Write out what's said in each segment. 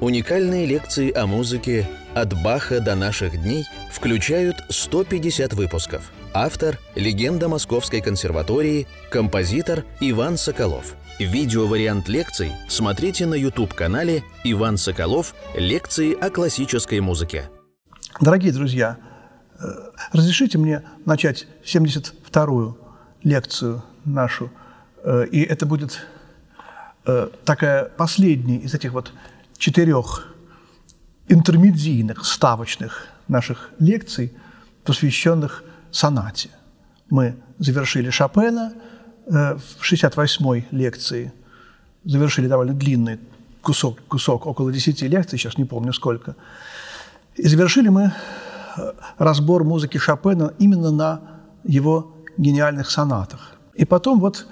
Уникальные лекции о музыке «От Баха до наших дней» включают 150 выпусков. Автор – легенда Московской консерватории, композитор Иван Соколов. Видеовариант лекций смотрите на YouTube-канале «Иван Соколов. Лекции о классической музыке». Дорогие друзья, э, разрешите мне начать 72-ю лекцию нашу, э, и это будет э, такая последняя из этих вот четырех интермедийных, ставочных наших лекций, посвященных сонате. Мы завершили Шопена э, в 68-й лекции, завершили довольно длинный кусок, кусок, около 10 лекций, сейчас не помню сколько. И завершили мы э, разбор музыки Шопена именно на его гениальных сонатах. И потом вот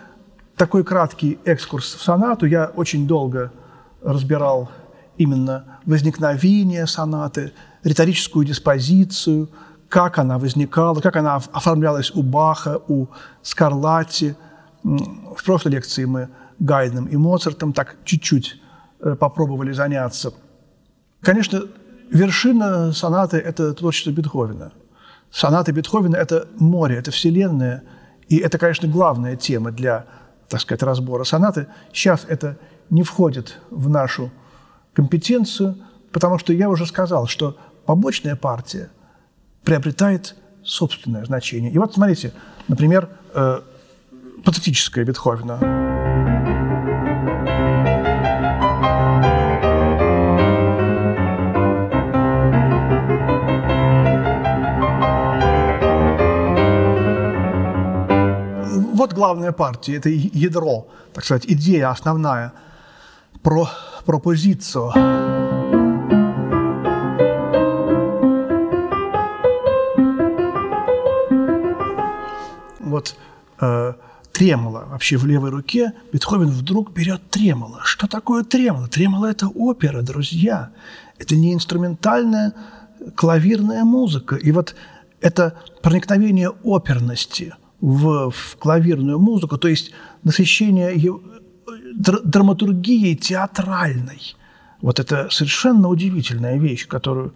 такой краткий экскурс в сонату. Я очень долго разбирал именно возникновение сонаты, риторическую диспозицию, как она возникала, как она оформлялась у Баха, у Скарлатти. В прошлой лекции мы Гайдном и Моцартом так чуть-чуть э, попробовали заняться. Конечно, вершина сонаты – это творчество Бетховена. Сонаты Бетховена – это море, это вселенная, и это, конечно, главная тема для, так сказать, разбора сонаты. Сейчас это не входит в нашу компетенцию, потому что я уже сказал, что побочная партия приобретает собственное значение. И вот смотрите, например, э, патетическое Бетховена. Вот главная партия, это ядро, так сказать, идея основная про пропозицию. Вот э, тремоло вообще в левой руке, Бетховен вдруг берет тремоло. Что такое тремоло? Тремоло – это опера, друзья. Это не инструментальная клавирная музыка. И вот это проникновение оперности в, в клавирную музыку, то есть насыщение драматургией театральной. Вот это совершенно удивительная вещь, которую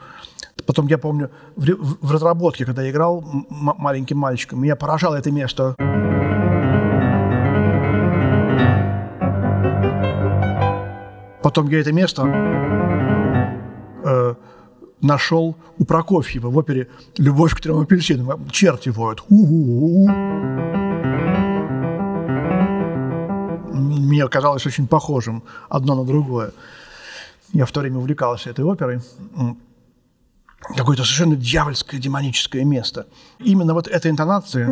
потом я помню в, в разработке, когда я играл маленьким мальчиком, меня поражало это место. Потом я это место э, нашел у Прокофьева в опере «Любовь к трем апельсинам». Черти воют. У-у-у мне казалось очень похожим одно на другое. Я в то время увлекался этой оперой. Какое-то совершенно дьявольское, демоническое место. Именно вот эта интонация,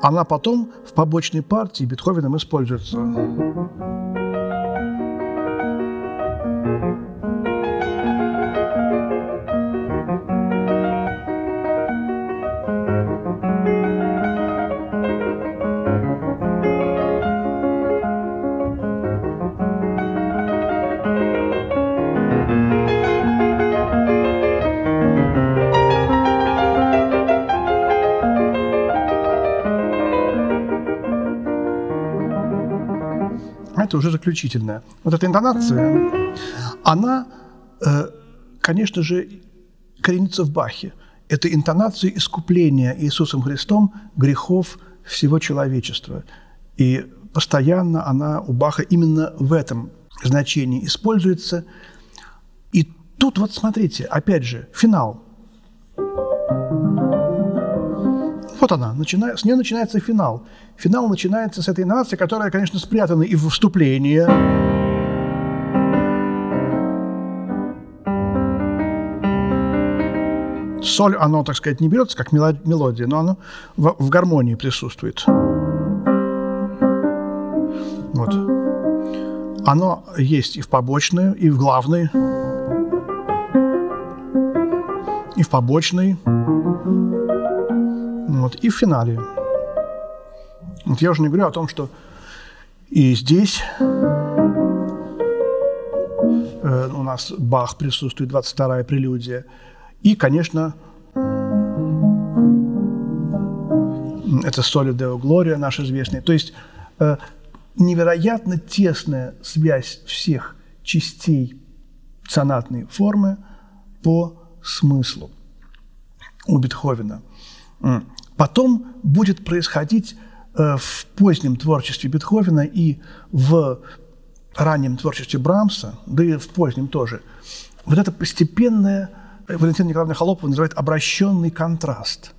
она потом в побочной партии Бетховеном используется. Уже заключительная. Вот эта интонация, она, э, конечно же, коренится в Бахе. Это интонация искупления Иисусом Христом грехов всего человечества. И постоянно она у Баха именно в этом значении используется. И тут вот смотрите, опять же, финал – Вот она, начина... с нее начинается финал. Финал начинается с этой интонации, которая, конечно, спрятана и в вступлении. Соль, оно, так сказать, не берется как мелодия, но оно в, в гармонии присутствует. Вот. Оно есть и в побочной, и в главной, и в побочной. Вот, и в финале. Вот я уже не говорю о том, что и здесь э, у нас Бах присутствует, 22-я прелюдия. И, конечно, это Соли Део Глория наш известный. То есть э, невероятно тесная связь всех частей сонатной формы по смыслу у Бетховена. Потом будет происходить э, в позднем творчестве Бетховена и в раннем творчестве Брамса, да и в позднем тоже, вот это постепенное, Валентина Николаевна Холопова называет обращенный контраст.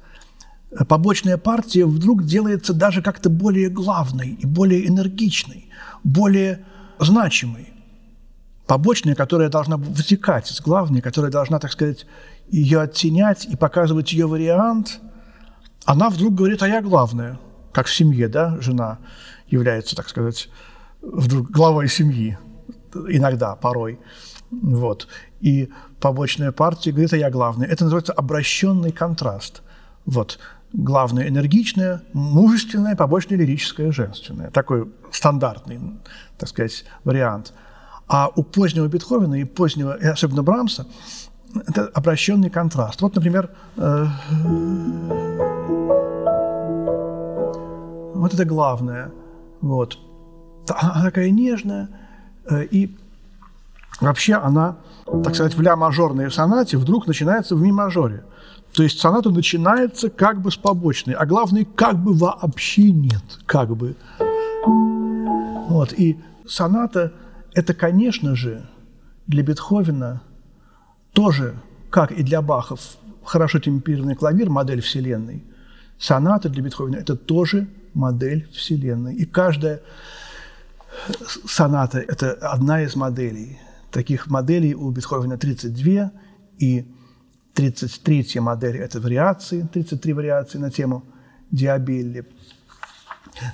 Побочная партия вдруг делается даже как-то более главной и более энергичной, более значимой. Побочная, которая должна вытекать из главной, которая должна, так сказать, ее оттенять и показывать ее вариант, она вдруг говорит, а я главная, как в семье, да, жена является, так сказать, вдруг главой семьи, иногда, порой. Вот. И побочная партия говорит, а я главная. Это называется обращенный контраст. Вот. Главное энергичное, мужественное, побочное лирическое, женственное. Такой стандартный, так сказать, вариант. А у позднего Бетховена и позднего, и особенно Брамса, это обращенный контраст. Вот, например, э, вот это главное. Вот. Она такая нежная, э, и вообще она, так сказать, в ля-мажорной сонате вдруг начинается в ми-мажоре. То есть соната начинается как бы с побочной, а главное, как бы вообще нет, как бы. Вот. И соната – это, конечно же, для Бетховена тоже, как и для Бахов, хорошо темперированный клавир, модель Вселенной. Соната для Бетховена – это тоже модель Вселенной. И каждая соната – это одна из моделей. Таких моделей у Бетховена 32, и 33 модель – это вариации, 33 вариации на тему Диабелли.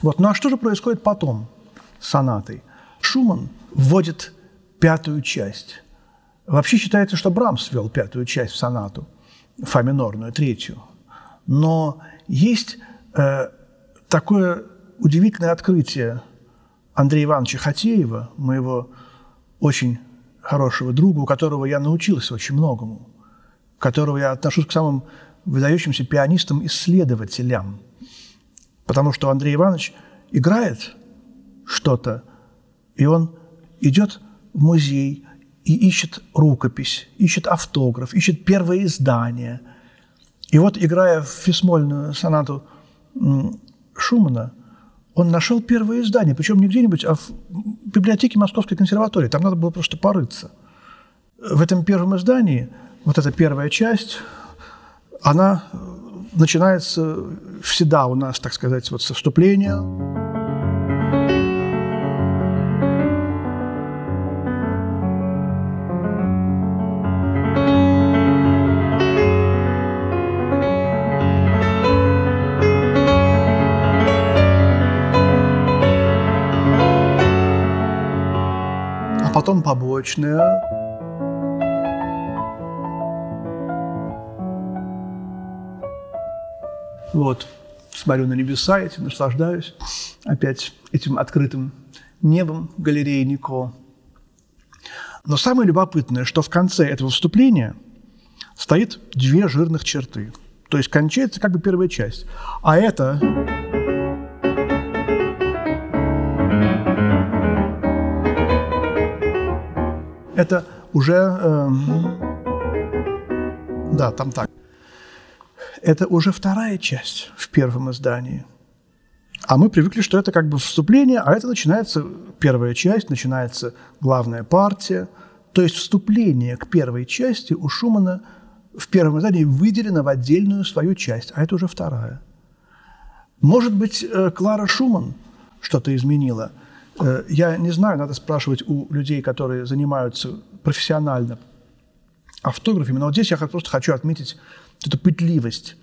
Вот. Ну а что же происходит потом с сонатой? Шуман вводит пятую часть. Вообще считается, что Брамс ввел пятую часть в сонату, фа минорную, третью. Но есть э, такое удивительное открытие Андрея Ивановича Хатеева, моего очень хорошего друга, у которого я научился очень многому, которого я отношусь к самым выдающимся пианистам-исследователям. Потому что Андрей Иванович играет что-то, и он идет в музей и ищет рукопись, ищет автограф, ищет первое издание. И вот, играя в фисмольную сонату Шумана, он нашел первое издание, причем не где-нибудь, а в библиотеке Московской консерватории. Там надо было просто порыться. В этом первом издании вот эта первая часть, она начинается всегда у нас, так сказать, вот со вступления. Потом побочная. Вот, смотрю на небеса этим, наслаждаюсь опять этим открытым небом галереи Нико. Но самое любопытное, что в конце этого вступления стоит две жирных черты. То есть кончается как бы первая часть. А это это уже... Э, да, там так. Это уже вторая часть в первом издании. А мы привыкли, что это как бы вступление, а это начинается первая часть, начинается главная партия. То есть вступление к первой части у Шумана в первом издании выделено в отдельную свою часть, а это уже вторая. Может быть, э, Клара Шуман что-то изменила – я не знаю, надо спрашивать у людей, которые занимаются профессионально автографами, но вот здесь я просто хочу отметить эту пытливость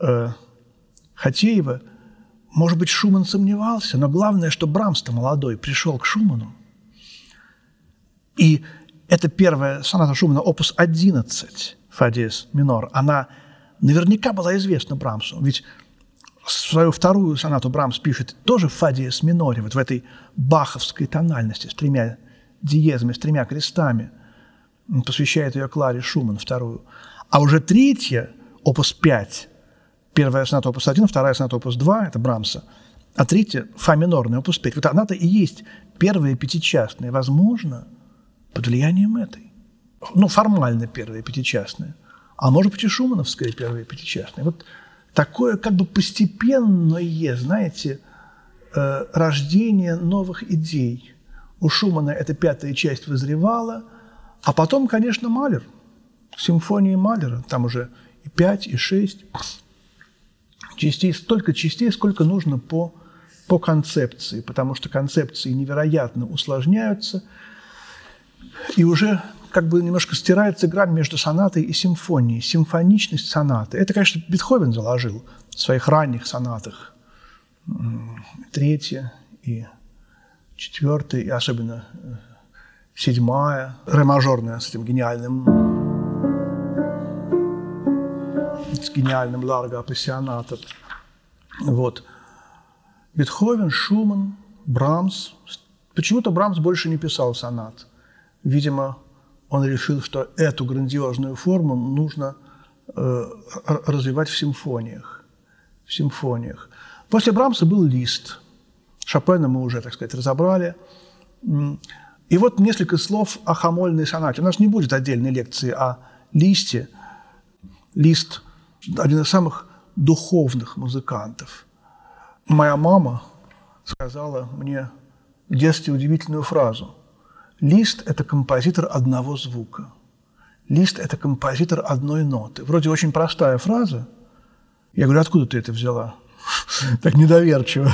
э, Хатеева. Может быть, Шуман сомневался, но главное, что Брамс-то молодой пришел к Шуману. И это первая соната Шумана, опус 11, фа минор, она наверняка была известна Брамсу. Ведь свою вторую сонату Брамс пишет тоже в фа диез миноре, вот в этой баховской тональности с тремя диезами, с тремя крестами. Он посвящает ее Кларе Шуман, вторую. А уже третья, опус 5, первая соната опус 1, вторая соната опус 2, это Брамса, а третья, фа минорная, опус 5. Вот она-то и есть первая пятичастная. Возможно, под влиянием этой. Ну, формально первая пятичастная. А может быть, и шумановская первая пятичастная. Вот такое как бы постепенное, знаете, э, рождение новых идей. У Шумана эта пятая часть вызревала, а потом, конечно, Малер, симфонии Малера, там уже и пять, и шесть. Частей, столько частей, сколько нужно по, по концепции, потому что концепции невероятно усложняются, и уже как бы немножко стирается грань между сонатой и симфонией, симфоничность сонаты. Это, конечно, Бетховен заложил в своих ранних сонатах. Третья и четвертая, и особенно э, седьмая, ре-мажорная с этим гениальным с гениальным Ларго апассионатом. Вот. Бетховен, Шуман, Брамс. Почему-то Брамс больше не писал сонат. Видимо, он решил, что эту грандиозную форму нужно э, развивать в симфониях. В симфониях. После Брамса был лист. Шопена мы уже, так сказать, разобрали. И вот несколько слов о хамольной сонате. У нас не будет отдельной лекции о листе. Лист – один из самых духовных музыкантов. Моя мама сказала мне в детстве удивительную фразу – Лист – это композитор одного звука. Лист – это композитор одной ноты. Вроде очень простая фраза. Я говорю, откуда ты это взяла? Так недоверчиво.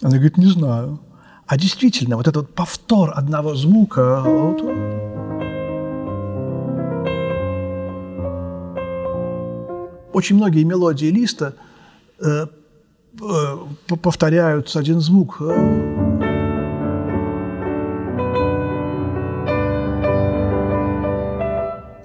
Она говорит, не знаю. А действительно, вот этот повтор одного звука, очень многие мелодии листа э, э, повторяются один звук.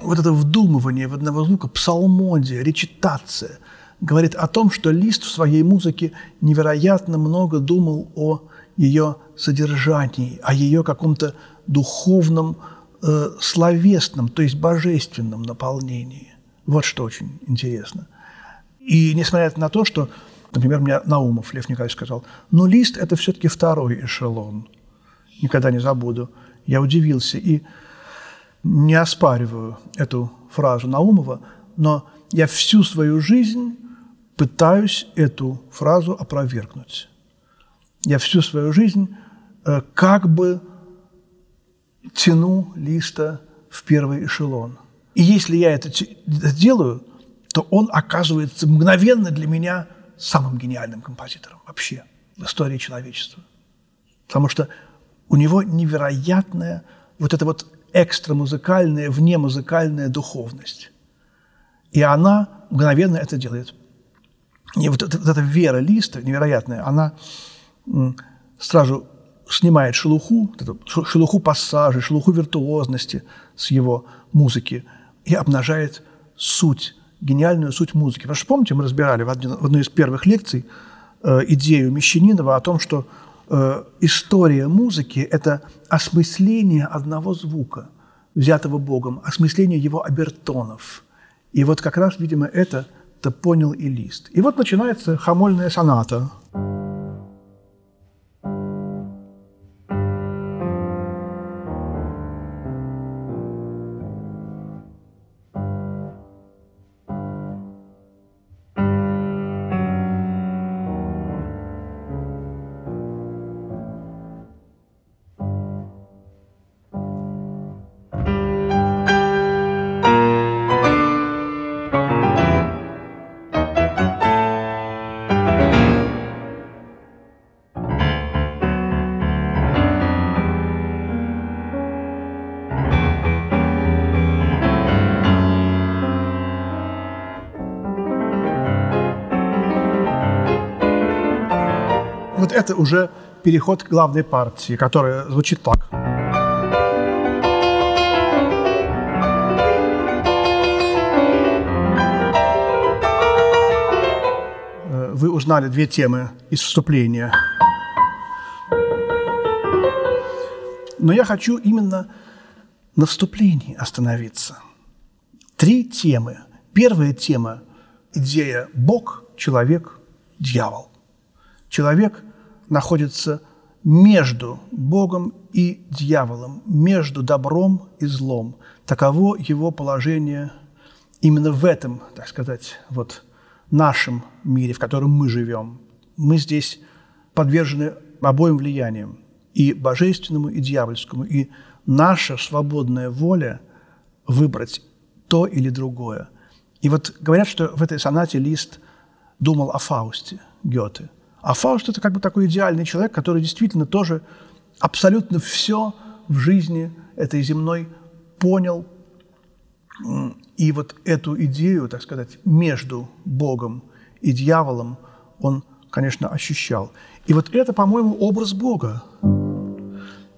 Вот это вдумывание в одного звука, псалмодия, речитация, говорит о том, что Лист в своей музыке невероятно много думал о ее содержании, о ее каком-то духовном, э, словесном, то есть божественном наполнении. Вот что очень интересно. И несмотря на то, что, например, мне Наумов Лев Николаевич сказал, но лист – это все-таки второй эшелон. Никогда не забуду. Я удивился. И не оспариваю эту фразу Наумова, но я всю свою жизнь пытаюсь эту фразу опровергнуть. Я всю свою жизнь э, как бы тяну листа в первый эшелон. И если я это делаю, то он оказывается мгновенно для меня самым гениальным композитором вообще в истории человечества. Потому что у него невероятная вот эта вот экстрамузыкальная, внемузыкальная духовность. И она мгновенно это делает. И вот, вот эта вера Листа невероятная, она сразу снимает шелуху, шелуху пассажей, шелуху виртуозности с его музыки и обнажает суть, гениальную суть музыки. Потому что, помните, мы разбирали в одной из первых лекций э, идею Мещанинова о том, что Э, история музыки – это осмысление одного звука, взятого Богом, осмысление его обертонов. И вот как раз, видимо, это-то понял и Лист. И вот начинается хамольная соната – вот это уже переход к главной партии, которая звучит так. Э, вы узнали две темы из вступления. Но я хочу именно на вступлении остановиться. Три темы. Первая тема – идея Бог, человек, дьявол. Человек находится между Богом и дьяволом, между добром и злом. Таково его положение именно в этом, так сказать, вот нашем мире, в котором мы живем. Мы здесь подвержены обоим влияниям, и божественному, и дьявольскому. И наша свободная воля выбрать то или другое. И вот говорят, что в этой сонате Лист думал о Фаусте Гёте. А Фауст – это как бы такой идеальный человек, который действительно тоже абсолютно все в жизни этой земной понял. И вот эту идею, так сказать, между Богом и дьяволом он, конечно, ощущал. И вот это, по-моему, образ Бога.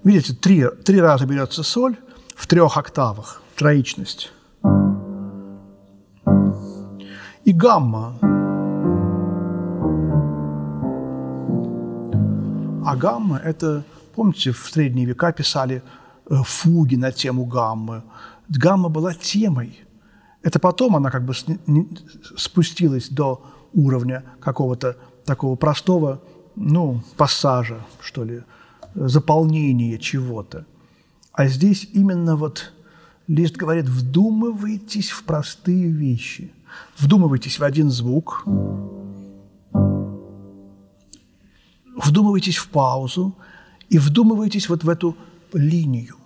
Видите, три, три раза берется соль в трех октавах, троичность. И гамма. А гамма – это, помните, в средние века писали э, фуги на тему гаммы. Гамма была темой. Это потом она как бы спустилась до уровня какого-то такого простого, ну, пассажа, что ли, заполнения чего-то. А здесь именно вот Лист говорит, вдумывайтесь в простые вещи. Вдумывайтесь в один звук, вдумывайтесь в паузу и вдумывайтесь вот в эту линию.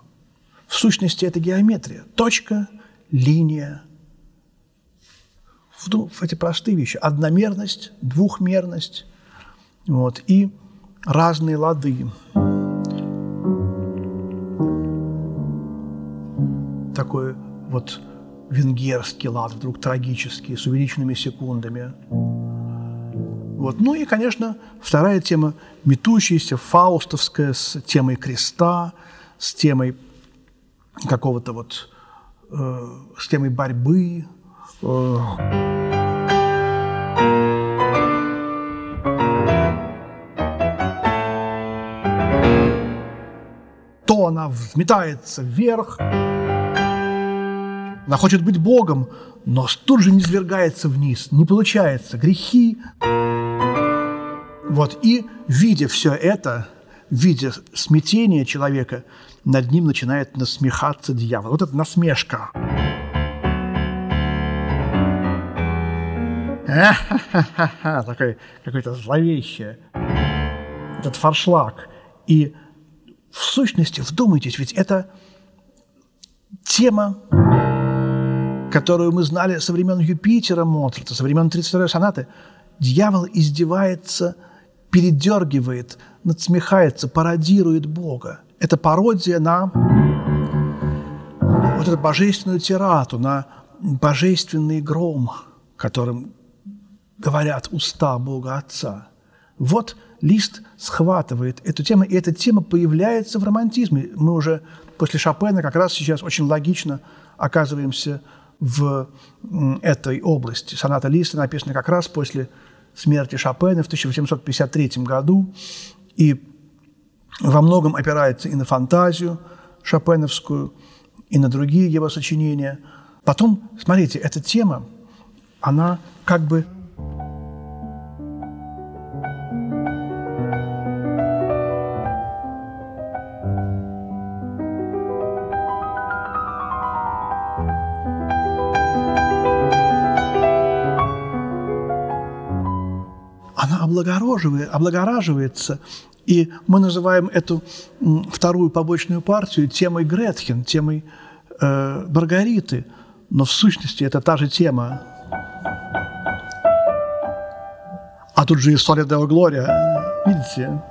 В сущности, это геометрия. Точка, линия. В эти простые вещи. Одномерность, двухмерность вот, и разные лады. Такой вот венгерский лад, вдруг трагический, с увеличенными секундами. Вот. Ну и, конечно, вторая тема – метущаяся, фаустовская, с темой креста, с темой какого-то вот, э, с темой борьбы. Э. То она взметается вверх, она хочет быть Богом, но тут же не свергается вниз, не получается. Грехи. Вот, и видя все это, видя смятение человека, над ним начинает насмехаться дьявол. Вот это насмешка. Такой какой-то зловещий этот фаршлаг. И в сущности, вдумайтесь, ведь это тема которую мы знали со времен Юпитера Моцарта, со времен 32-й сонаты, дьявол издевается, передергивает, надсмехается, пародирует Бога. Это пародия на вот эту божественную тирату, на божественный гром, которым говорят уста Бога Отца. Вот Лист схватывает эту тему, и эта тема появляется в романтизме. Мы уже после Шопена как раз сейчас очень логично оказываемся в этой области. Соната Листа написана как раз после смерти Шопена в 1853 году и во многом опирается и на фантазию шопеновскую, и на другие его сочинения. Потом, смотрите, эта тема, она как бы облагораживает, облагораживается. И мы называем эту вторую побочную партию темой Гретхен, темой э, Маргариты. Но в сущности это та же тема. А тут же история Део Глория. Видите?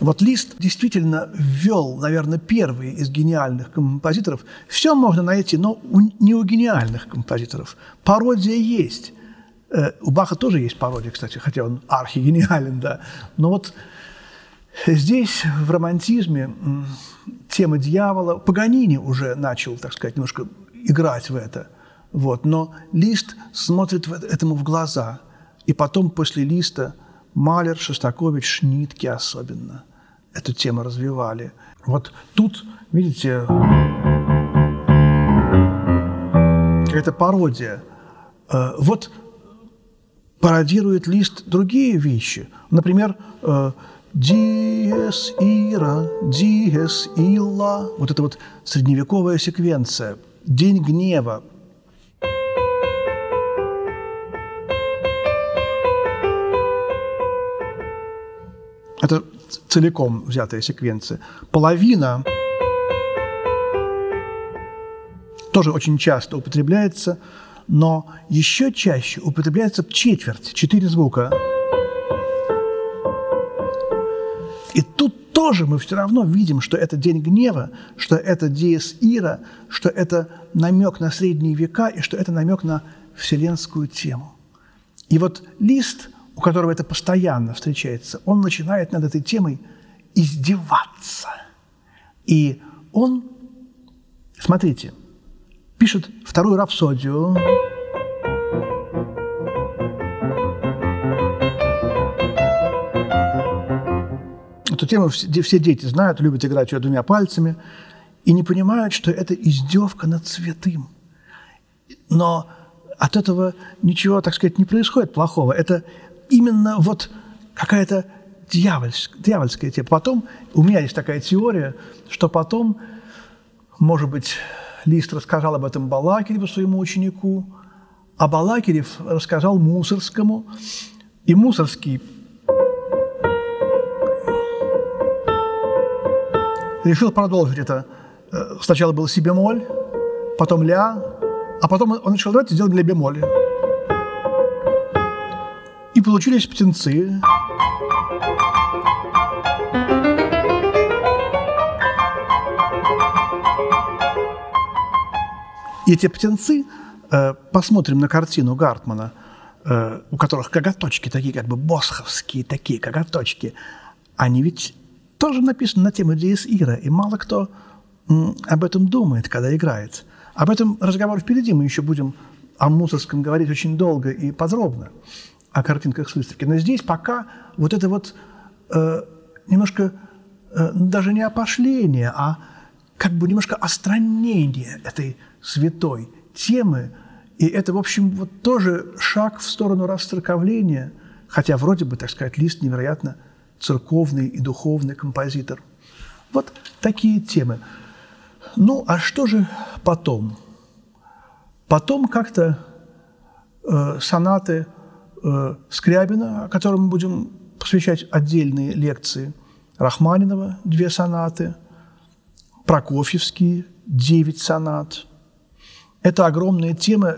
Вот Лист действительно ввел, наверное, первый из гениальных композиторов. Все можно найти, но не у гениальных композиторов. Пародия есть. Э, у Баха тоже есть пародия, кстати, хотя он архигениален, да. Но вот здесь, в романтизме, тема дьявола, Паганини уже начал, так сказать, немножко играть в это. Вот. Но Лист смотрит этому в глаза. И потом, после Листа, Малер, Шостакович, Шнитки особенно эту тему развивали. Вот тут, видите, какая-то пародия. Э, вот пародирует лист другие вещи. Например, э, «Диес ира, диес илла». Вот это вот средневековая секвенция. «День гнева». Это целиком взятая секвенция. Половина тоже очень часто употребляется, но еще чаще употребляется четверть, четыре звука. И тут тоже мы все равно видим, что это день гнева, что это диес ира, что это намек на средние века и что это намек на вселенскую тему. И вот лист, у которого это постоянно встречается, он начинает над этой темой издеваться. И он, смотрите, пишет вторую рапсодию. Эту тему все, дети знают, любят играть ее двумя пальцами и не понимают, что это издевка над святым. Но от этого ничего, так сказать, не происходит плохого. Это именно вот какая-то дьявольская, дьявольская тема. Потом, у меня есть такая теория, что потом, может быть, Лист рассказал об этом Балакиреву, своему ученику, а Балакирев рассказал Мусорскому, и Мусорский решил продолжить это. Э, сначала был си бемоль, потом ля, а потом он решил, давайте сделаем ля бемоль. И получились птенцы. И эти птенцы, э, посмотрим на картину Гартмана, э, у которых коготочки такие, как бы босховские такие коготочки, они ведь тоже написаны на тему Диес Ира, и мало кто об этом думает, когда играет. Об этом разговор впереди, мы еще будем о Мусорском говорить очень долго и подробно, о картинках с выставки. Но здесь пока вот это вот э, немножко э, даже не опошление, а как бы немножко остранение этой святой темы. И это, в общем, вот тоже шаг в сторону расцерковления, хотя вроде бы, так сказать, Лист невероятно церковный и духовный композитор. Вот такие темы. Ну, а что же потом? Потом как-то э, сонаты э, Скрябина, о котором мы будем посвящать отдельные лекции, Рахманинова – две сонаты, Прокофьевский – девять сонат – это огромная тема,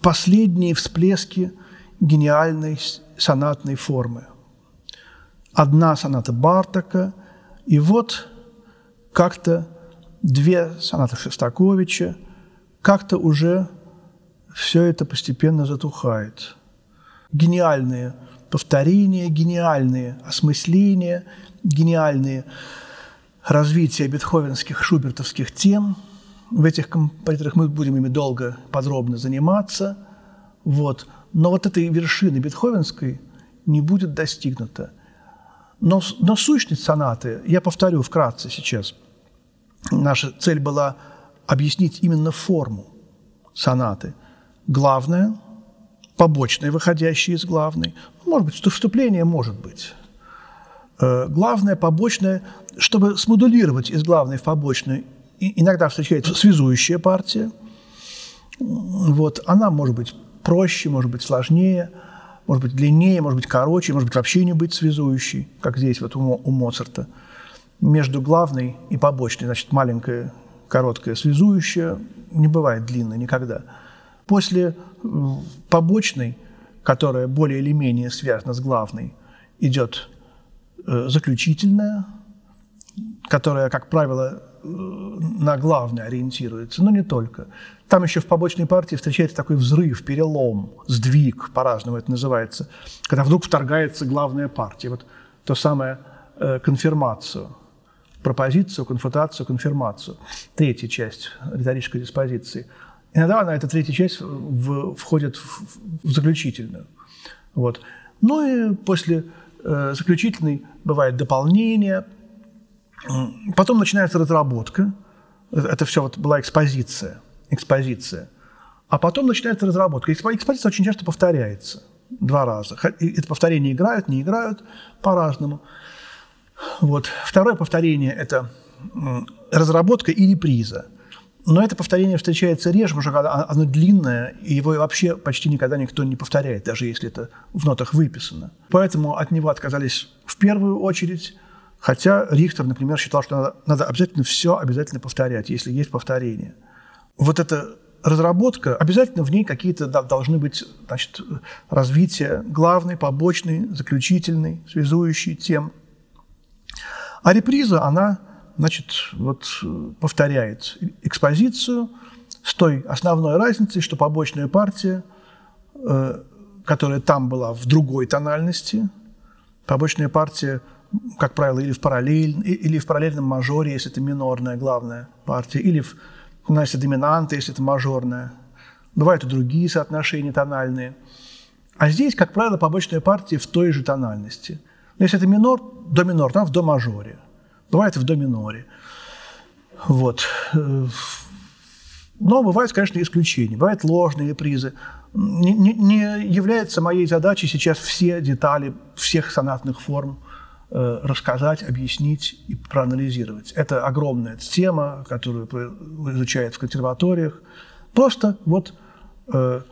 последние всплески гениальной сонатной формы. Одна соната Бартака, и вот как-то две сонаты Шостаковича, как-то уже все это постепенно затухает. Гениальные повторения, гениальные осмысления, гениальные развития бетховенских, шубертовских тем – в этих композиторах мы будем ими долго, подробно заниматься. Вот. Но вот этой вершины бетховенской не будет достигнута. Но, но сущность сонаты, я повторю вкратце сейчас, наша цель была объяснить именно форму сонаты. Главное, побочное, выходящее из главной. Может быть, вступление может быть. Э, главное, побочное, чтобы смодулировать из главной в побочную иногда встречается связующая партия. Вот. Она может быть проще, может быть сложнее, может быть длиннее, может быть короче, может быть вообще не быть связующей, как здесь вот у, у Моцарта. Между главной и побочной, значит, маленькая, короткая связующая не бывает длинной никогда. После побочной, которая более или менее связана с главной, идет э, заключительная, которая, как правило, на главное ориентируется, но не только. Там еще в побочной партии встречается такой взрыв, перелом, сдвиг, по-разному это называется, когда вдруг вторгается главная партия. Вот то самое э, конфирмацию, пропозицию, конфутацию, конфирмацию. Третья часть риторической диспозиции. Иногда она, эта третья часть, в, входит в, в заключительную. Вот. Ну и после э, заключительной бывает дополнение – Потом начинается разработка. Это все вот была экспозиция. Экспозиция. А потом начинается разработка. Экспозиция очень часто повторяется. два раза. Это повторение играют, не играют по-разному. Вот. Второе повторение – это разработка и реприза. Но это повторение встречается реже, потому что оно длинное, и его вообще почти никогда никто не повторяет, даже если это в нотах выписано. Поэтому от него отказались в первую очередь, хотя Рихтер, например, считал, что надо, надо обязательно все обязательно повторять, если есть повторение. Вот эта разработка, обязательно в ней какие-то должны быть значит, развития главной, побочной, заключительной, связующей тем. А реприза, она значит, вот повторяет экспозицию с той основной разницей, что побочная партия, э, которая там была в другой тональности, побочная партия, как правило, или в, параллель, или в параллельном мажоре, если это минорная главная партия, или в тональности доминанта, если это мажорная. Бывают и другие соотношения тональные. А здесь, как правило, побочная партия в той же тональности. Но если это минор, до минор, там в до мажоре – Бывает в до миноре. Вот. Но бывают, конечно, исключения. Бывают ложные призы. Не, не, не является моей задачей сейчас все детали всех сонатных форм рассказать, объяснить и проанализировать. Это огромная тема, которую изучают в консерваториях. Просто вот э,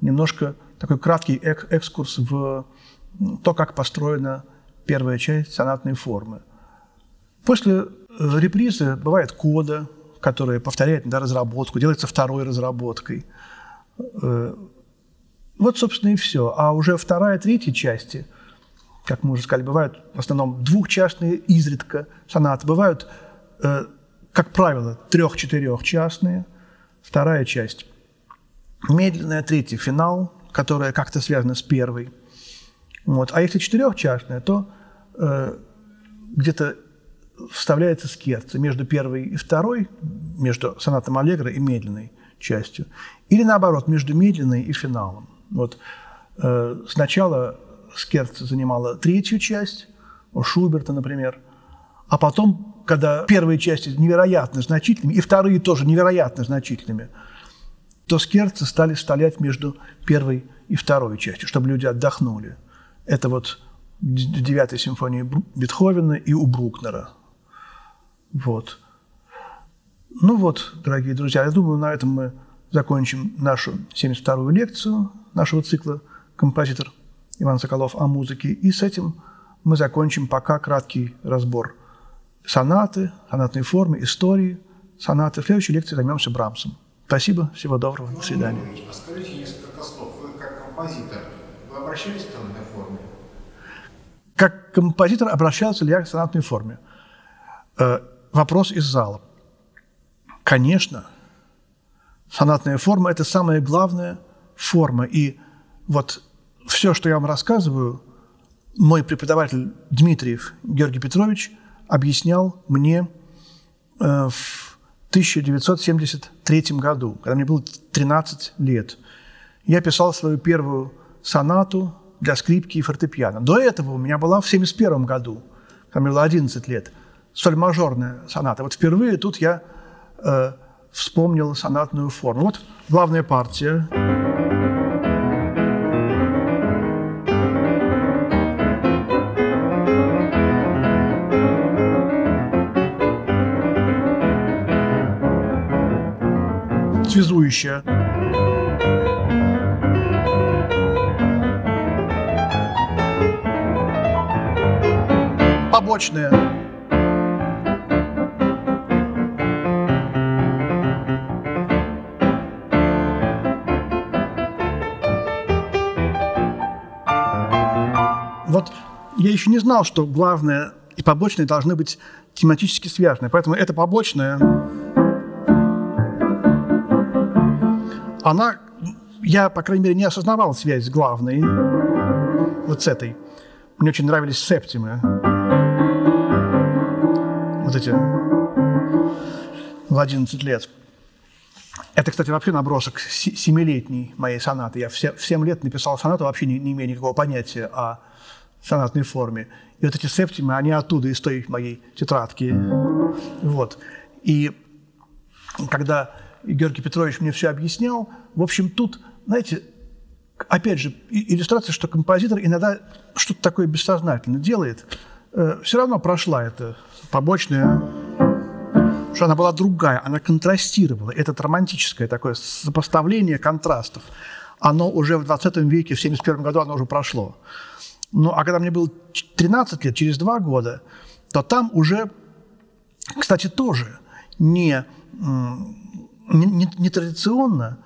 немножко такой краткий экскурс в то, как построена первая часть сонатной формы. После э, репризы бывает кода, которая повторяет да, разработку, делается второй разработкой. Э, вот, собственно, и все. А уже вторая, третья части, как мы уже сказали, бывают в основном двухчастные, изредка сонаты. Бывают, э, как правило, трех-четырехчастные. Вторая часть медленная, третья – финал, которая как-то связана с первой. Вот. А если четырехчастная, то где-то вставляется скерца между первой и второй, между сонатом Аллегро и медленной частью, или наоборот, между медленной и финалом. Вот э, сначала скерца занимала третью часть, Шуберта, например, а потом, когда первые части невероятно значительными, и вторые тоже невероятно значительными, то скерцы стали вставлять между первой и второй частью, чтобы люди отдохнули. Это вот девятой симфонии Бетховена и у Брукнера – вот. Ну вот, дорогие друзья, я думаю, на этом мы закончим нашу 72-ю лекцию нашего цикла «Композитор Иван Соколов о музыке». И с этим мы закончим пока краткий разбор сонаты, сонатной формы, истории сонаты. В следующей лекции займемся Брамсом. Спасибо, всего доброго, до свидания. А скажите несколько слов. Вы как композитор, вы обращались к сонатной форме? Как композитор обращался ли я к сонатной форме? Э, Вопрос из зала. Конечно, сонатная форма – это самая главная форма. И вот все, что я вам рассказываю, мой преподаватель Дмитриев Георгий Петрович объяснял мне э, в 1973 году, когда мне было 13 лет. Я писал свою первую сонату для скрипки и фортепиано. До этого у меня была в 1971 году, когда мне было 11 лет – соль-мажорная соната. Вот впервые тут я э, вспомнил сонатную форму. Вот главная партия. Связующая. Побочная. Вот я еще не знал, что главное и побочное должны быть тематически связаны. Поэтому это побочное, она, я, по крайней мере, не осознавал связь главной, вот с этой. Мне очень нравились септимы. Вот эти в 11 лет. Это, кстати, вообще набросок семилетней моей сонаты. Я в 7 лет написал сонату, вообще не, не имея никакого понятия о сонатной форме. И вот эти септимы, они оттуда, из той моей тетрадки. Вот. И когда Георгий Петрович мне все объяснял, в общем, тут, знаете, опять же, иллюстрация, что композитор иногда что-то такое бессознательно делает. Э, Все равно прошла эта побочная что она была другая, она контрастировала. Это романтическое такое сопоставление контрастов. Оно уже в 20 веке, в 71 году оно уже прошло. Ну, а когда мне было 13 лет, через два года, то там уже, кстати, тоже не, не, не, не традиционно,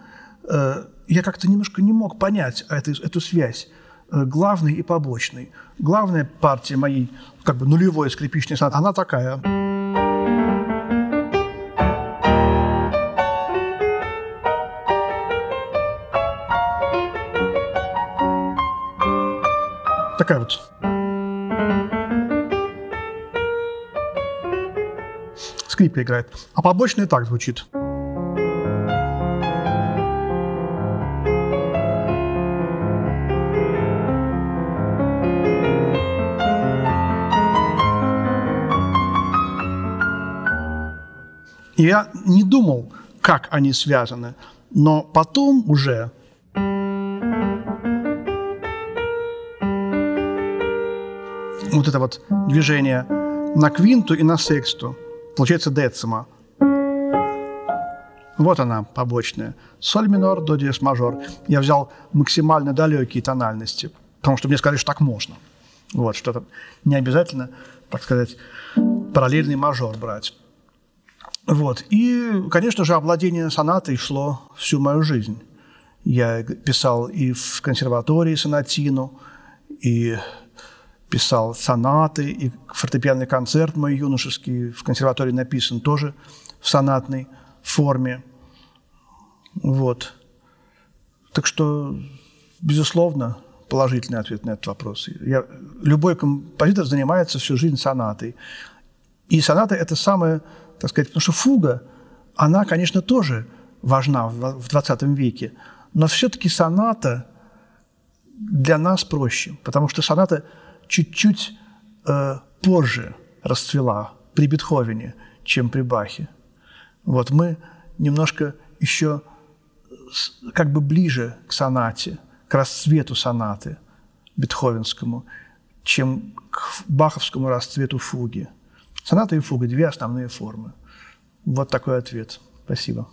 э, я как-то немножко не мог понять эту, эту связь э, главной и побочной. Главная партия моей как бы нулевой скрипичной сонаты, она такая – такая вот. Скрипка играет. А побочный так звучит. Я не думал, как они связаны, но потом уже вот это вот движение на квинту и на сексту. Получается децима. Вот она, побочная. Соль минор, до диез мажор. Я взял максимально далекие тональности, потому что мне сказали, что так можно. Вот, что-то не обязательно, так сказать, параллельный мажор брать. Вот. И, конечно же, обладение сонатой шло всю мою жизнь. Я писал и в консерватории сонатину, и писал сонаты, и фортепианный концерт мой юношеский в консерватории написан тоже в сонатной форме. Вот. Так что, безусловно, положительный ответ на этот вопрос. Я, любой композитор занимается всю жизнь сонатой. И соната – это самое, так сказать, потому что фуга, она, конечно, тоже важна в 20 веке, но все-таки соната для нас проще, потому что соната – чуть-чуть э, позже расцвела при Бетховене, чем при Бахе. Вот мы немножко еще как бы ближе к сонате, к расцвету сонаты бетховенскому, чем к баховскому расцвету фуги. Соната и фуга – две основные формы. Вот такой ответ. Спасибо.